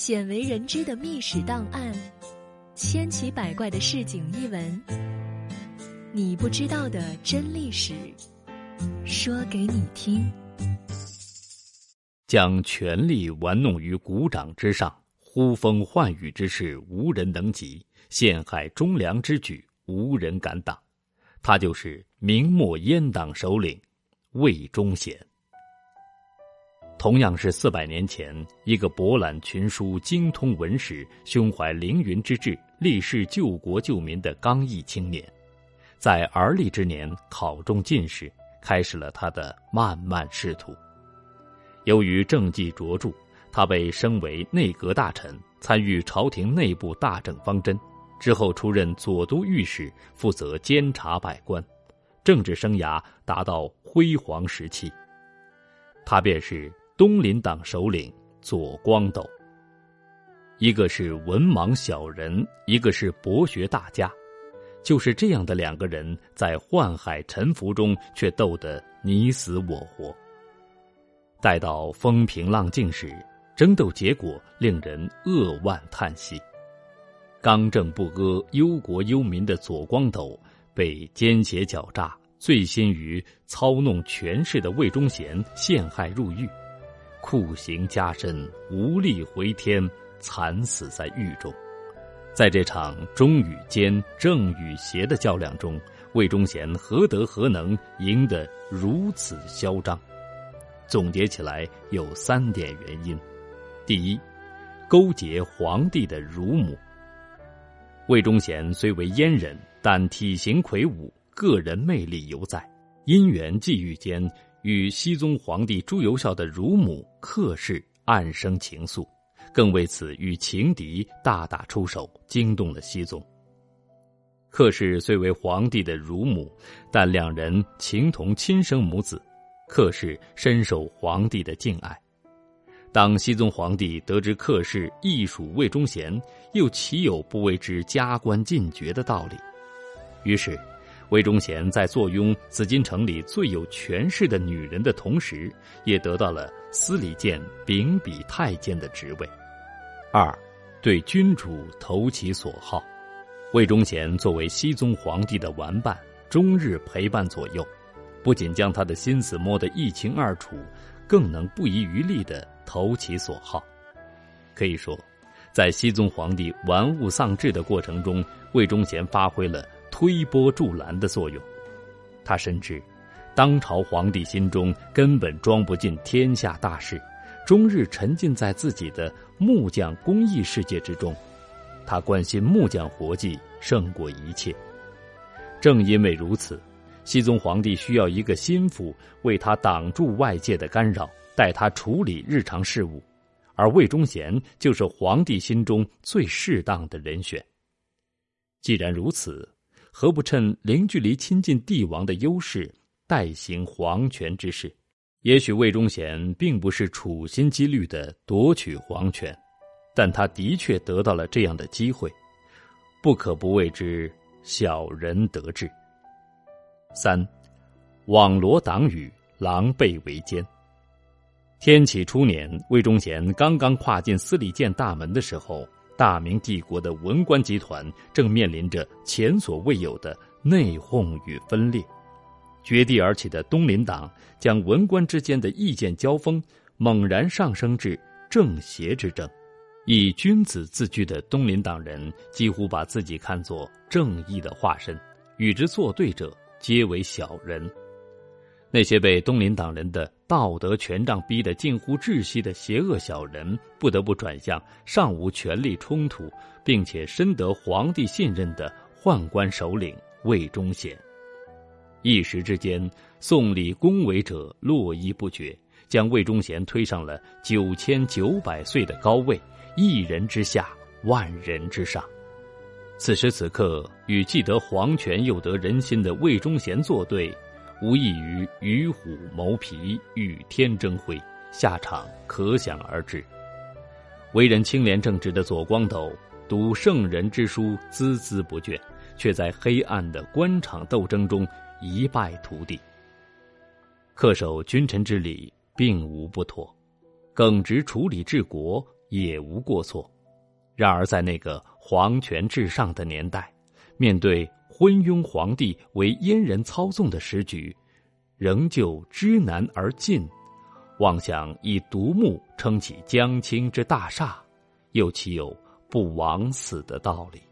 鲜为人知的秘史档案，千奇百怪的市井异闻，你不知道的真历史，说给你听。将权力玩弄于股掌之上，呼风唤雨之事无人能及，陷害忠良之举无人敢挡。他就是明末阉党首领魏忠贤。同样是四百年前，一个博览群书、精通文史、胸怀凌云之志、立誓救国救民的刚毅青年，在而立之年考中进士，开始了他的漫漫仕途。由于政绩卓著，他被升为内阁大臣，参与朝廷内部大政方针。之后出任左都御史，负责监察百官，政治生涯达到辉煌时期。他便是。东林党首领左光斗，一个是文盲小人，一个是博学大家，就是这样的两个人，在宦海沉浮中却斗得你死我活。待到风平浪静时，争斗结果令人扼腕叹息。刚正不阿、忧国忧民的左光斗，被奸邪狡诈、醉心于操弄权势的魏忠贤陷害入狱。酷刑加身，无力回天，惨死在狱中。在这场忠与奸、正与邪的较量中，魏忠贤何德何能赢得如此嚣张？总结起来有三点原因：第一，勾结皇帝的乳母。魏忠贤虽为阉人，但体型魁梧，个人魅力犹在，因缘际遇间。与熹宗皇帝朱由校的乳母客氏暗生情愫，更为此与情敌大打出手，惊动了熹宗。客氏虽为皇帝的乳母，但两人情同亲生母子，客氏深受皇帝的敬爱。当熹宗皇帝得知客氏亦属魏忠贤，又岂有不为之加官进爵的道理？于是。魏忠贤在坐拥紫禁城里最有权势的女人的同时，也得到了司礼监秉笔太监的职位。二，对君主投其所好。魏忠贤作为熹宗皇帝的玩伴，终日陪伴左右，不仅将他的心思摸得一清二楚，更能不遗余力的投其所好。可以说，在熹宗皇帝玩物丧志的过程中，魏忠贤发挥了。推波助澜的作用，他深知，当朝皇帝心中根本装不进天下大事，终日沉浸在自己的木匠工艺世界之中。他关心木匠活计胜过一切。正因为如此，熹宗皇帝需要一个心腹为他挡住外界的干扰，带他处理日常事务，而魏忠贤就是皇帝心中最适当的人选。既然如此。何不趁零距离亲近帝王的优势，代行皇权之事？也许魏忠贤并不是处心积虑的夺取皇权，但他的确得到了这样的机会，不可不谓之小人得志。三，网罗党羽，狼狈为奸。天启初年，魏忠贤刚刚跨进司礼监大门的时候。大明帝国的文官集团正面临着前所未有的内讧与分裂，绝地而起的东林党将文官之间的意见交锋猛然上升至正邪之争。以君子自居的东林党人几乎把自己看作正义的化身，与之作对者皆为小人。那些被东林党人的道德权杖逼得近乎窒息的邪恶小人，不得不转向尚无权力冲突，并且深得皇帝信任的宦官首领魏忠贤。一时之间，送礼恭维者络绎不绝，将魏忠贤推上了九千九百岁的高位，一人之下，万人之上。此时此刻，与既得皇权又得人心的魏忠贤作对。无异于与虎谋皮，与天争辉，下场可想而知。为人清廉正直的左光斗，读圣人之书，孜孜不倦，却在黑暗的官场斗争中一败涂地。恪守君臣之礼，并无不妥；耿直处理治国，也无过错。然而，在那个皇权至上的年代，面对昏庸皇帝为阉人操纵的时局，仍旧知难而进，妄想以独木撑起江青之大厦，又岂有不枉死的道理？